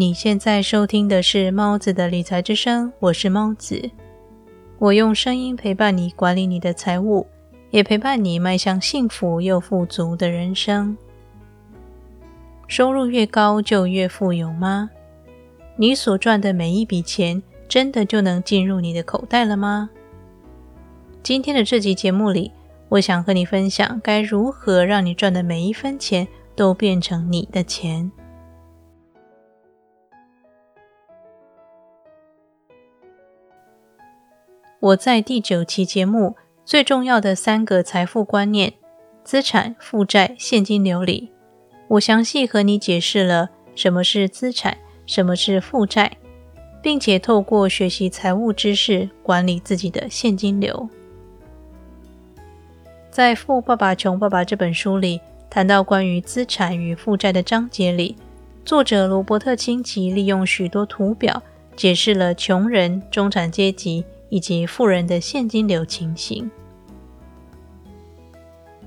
你现在收听的是猫子的理财之声，我是猫子。我用声音陪伴你管理你的财务，也陪伴你迈向幸福又富足的人生。收入越高就越富有吗？你所赚的每一笔钱，真的就能进入你的口袋了吗？今天的这集节目里，我想和你分享该如何让你赚的每一分钱都变成你的钱。我在第九期节目最重要的三个财富观念——资产、负债、现金流里，我详细和你解释了什么是资产，什么是负债，并且透过学习财务知识管理自己的现金流。在《富爸爸穷爸爸》这本书里，谈到关于资产与负债的章节里，作者罗伯特清崎利用许多图表解释了穷人、中产阶级。以及富人的现金流情形。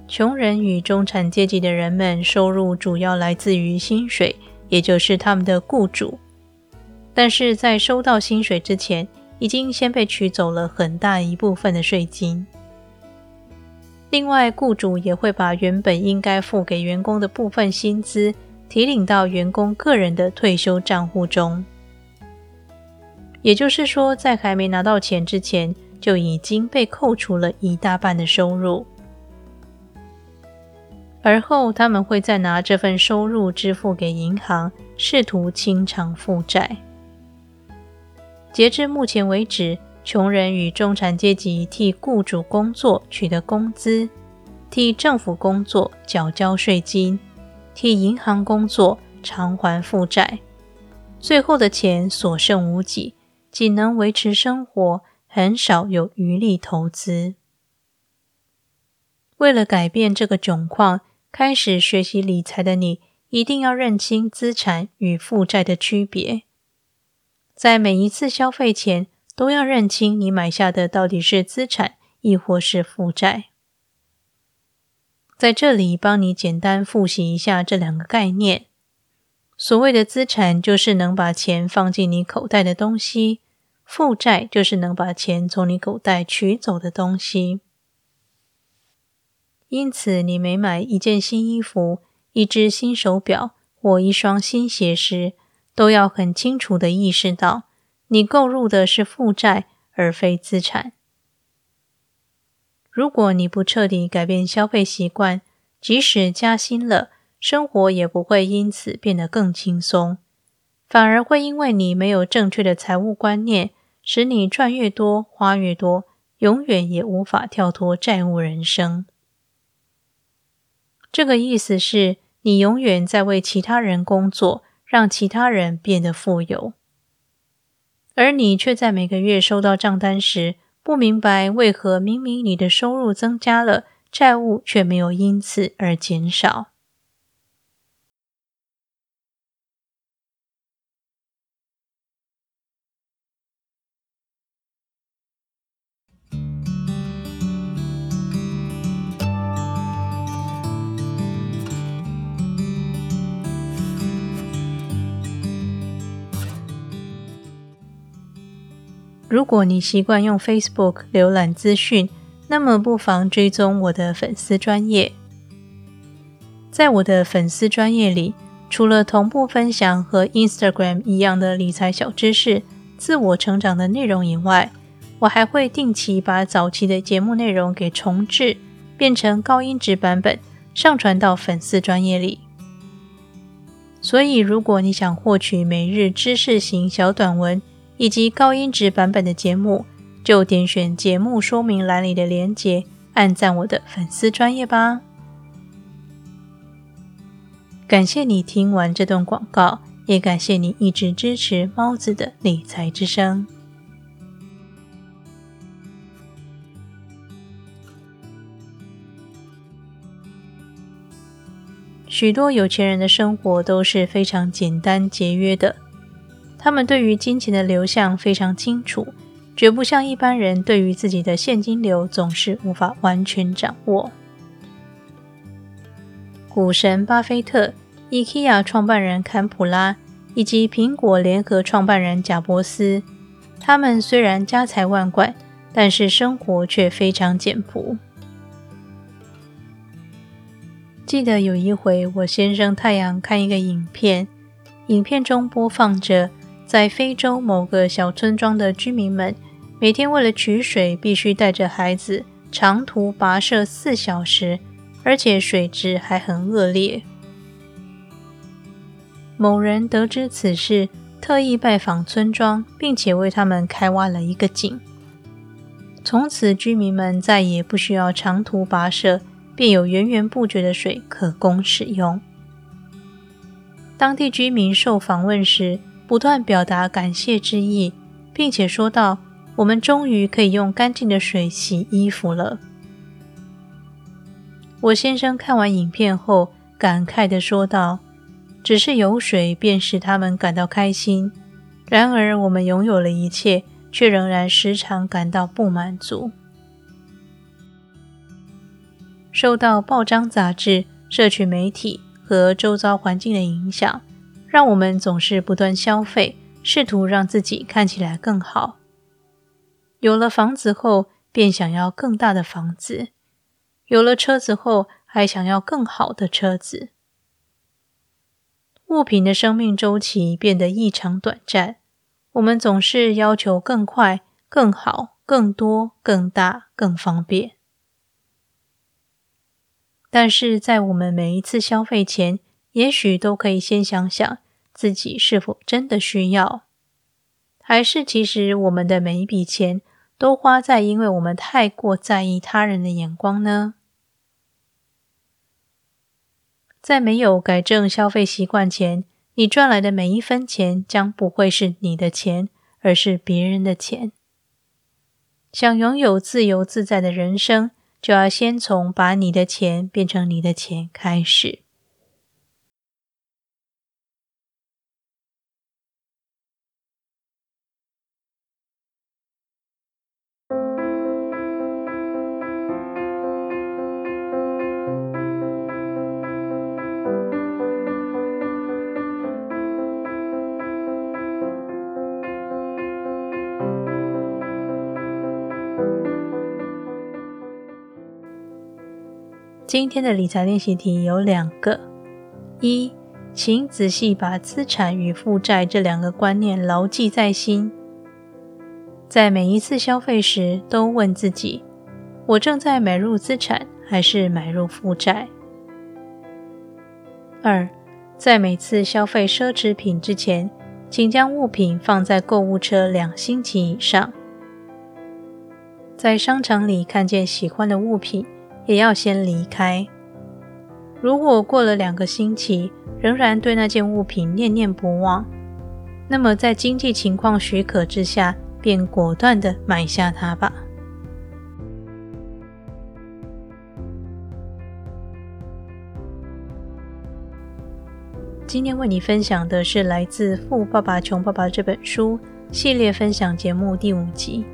穷人与中产阶级的人们收入主要来自于薪水，也就是他们的雇主。但是在收到薪水之前，已经先被取走了很大一部分的税金。另外，雇主也会把原本应该付给员工的部分薪资提领到员工个人的退休账户中。也就是说，在还没拿到钱之前，就已经被扣除了一大半的收入，而后他们会再拿这份收入支付给银行，试图清偿负债。截至目前为止，穷人与中产阶级替雇主工作取得工资，替政府工作缴交税金，替银行工作偿还负债，最后的钱所剩无几。仅能维持生活，很少有余力投资。为了改变这个窘况，开始学习理财的你，一定要认清资产与负债的区别。在每一次消费前，都要认清你买下的到底是资产，亦或是负债。在这里，帮你简单复习一下这两个概念。所谓的资产，就是能把钱放进你口袋的东西。负债就是能把钱从你口袋取走的东西。因此，你每买一件新衣服、一只新手表或一双新鞋时，都要很清楚的意识到，你购入的是负债而非资产。如果你不彻底改变消费习惯，即使加薪了，生活也不会因此变得更轻松。反而会因为你没有正确的财务观念，使你赚越多花越多，永远也无法跳脱债务人生。这个意思是你永远在为其他人工作，让其他人变得富有，而你却在每个月收到账单时，不明白为何明明你的收入增加了，债务却没有因此而减少。如果你习惯用 Facebook 浏览资讯，那么不妨追踪我的粉丝专业。在我的粉丝专业里，除了同步分享和 Instagram 一样的理财小知识、自我成长的内容以外，我还会定期把早期的节目内容给重置，变成高音质版本，上传到粉丝专业里。所以，如果你想获取每日知识型小短文，以及高音质版本的节目，就点选节目说明栏里的连结，按赞我的粉丝专业吧。感谢你听完这段广告，也感谢你一直支持猫子的理财之声。许多有钱人的生活都是非常简单节约的。他们对于金钱的流向非常清楚，绝不像一般人对于自己的现金流总是无法完全掌握。股神巴菲特、IKEA 创办人坎普拉以及苹果联合创办人贾伯斯。他们虽然家财万贯，但是生活却非常简朴。记得有一回，我先生太阳看一个影片，影片中播放着在非洲某个小村庄的居民们，每天为了取水，必须带着孩子长途跋涉四小时，而且水质还很恶劣。某人得知此事，特意拜访村庄，并且为他们开挖了一个井。从此，居民们再也不需要长途跋涉，便有源源不绝的水可供使用。当地居民受访问时，不断表达感谢之意，并且说道：“我们终于可以用干净的水洗衣服了。”我先生看完影片后，感慨地说道：“只是有水便使他们感到开心，然而我们拥有了一切。”却仍然时常感到不满足。受到报章杂志、社群媒体和周遭环境的影响，让我们总是不断消费，试图让自己看起来更好。有了房子后，便想要更大的房子；有了车子后，还想要更好的车子。物品的生命周期变得异常短暂。我们总是要求更快、更好、更多、更大、更方便，但是在我们每一次消费前，也许都可以先想想自己是否真的需要，还是其实我们的每一笔钱都花在因为我们太过在意他人的眼光呢？在没有改正消费习惯前。你赚来的每一分钱将不会是你的钱，而是别人的钱。想拥有自由自在的人生，就要先从把你的钱变成你的钱开始。今天的理财练习题有两个：一，请仔细把资产与负债这两个观念牢记在心，在每一次消费时都问自己：我正在买入资产还是买入负债？二，在每次消费奢侈品之前，请将物品放在购物车两星期以上。在商场里看见喜欢的物品。也要先离开。如果过了两个星期，仍然对那件物品念念不忘，那么在经济情况许可之下，便果断的买下它吧。今天为你分享的是来自《富爸爸穷爸爸》这本书系列分享节目第五集。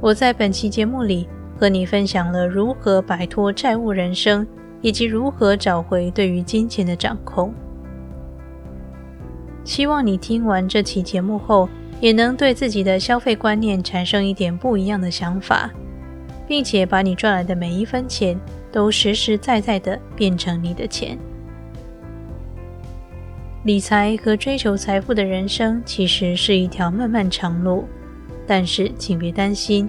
我在本期节目里。和你分享了如何摆脱债务人生，以及如何找回对于金钱的掌控。希望你听完这期节目后，也能对自己的消费观念产生一点不一样的想法，并且把你赚来的每一分钱都实实在在的变成你的钱。理财和追求财富的人生其实是一条漫漫长路，但是请别担心。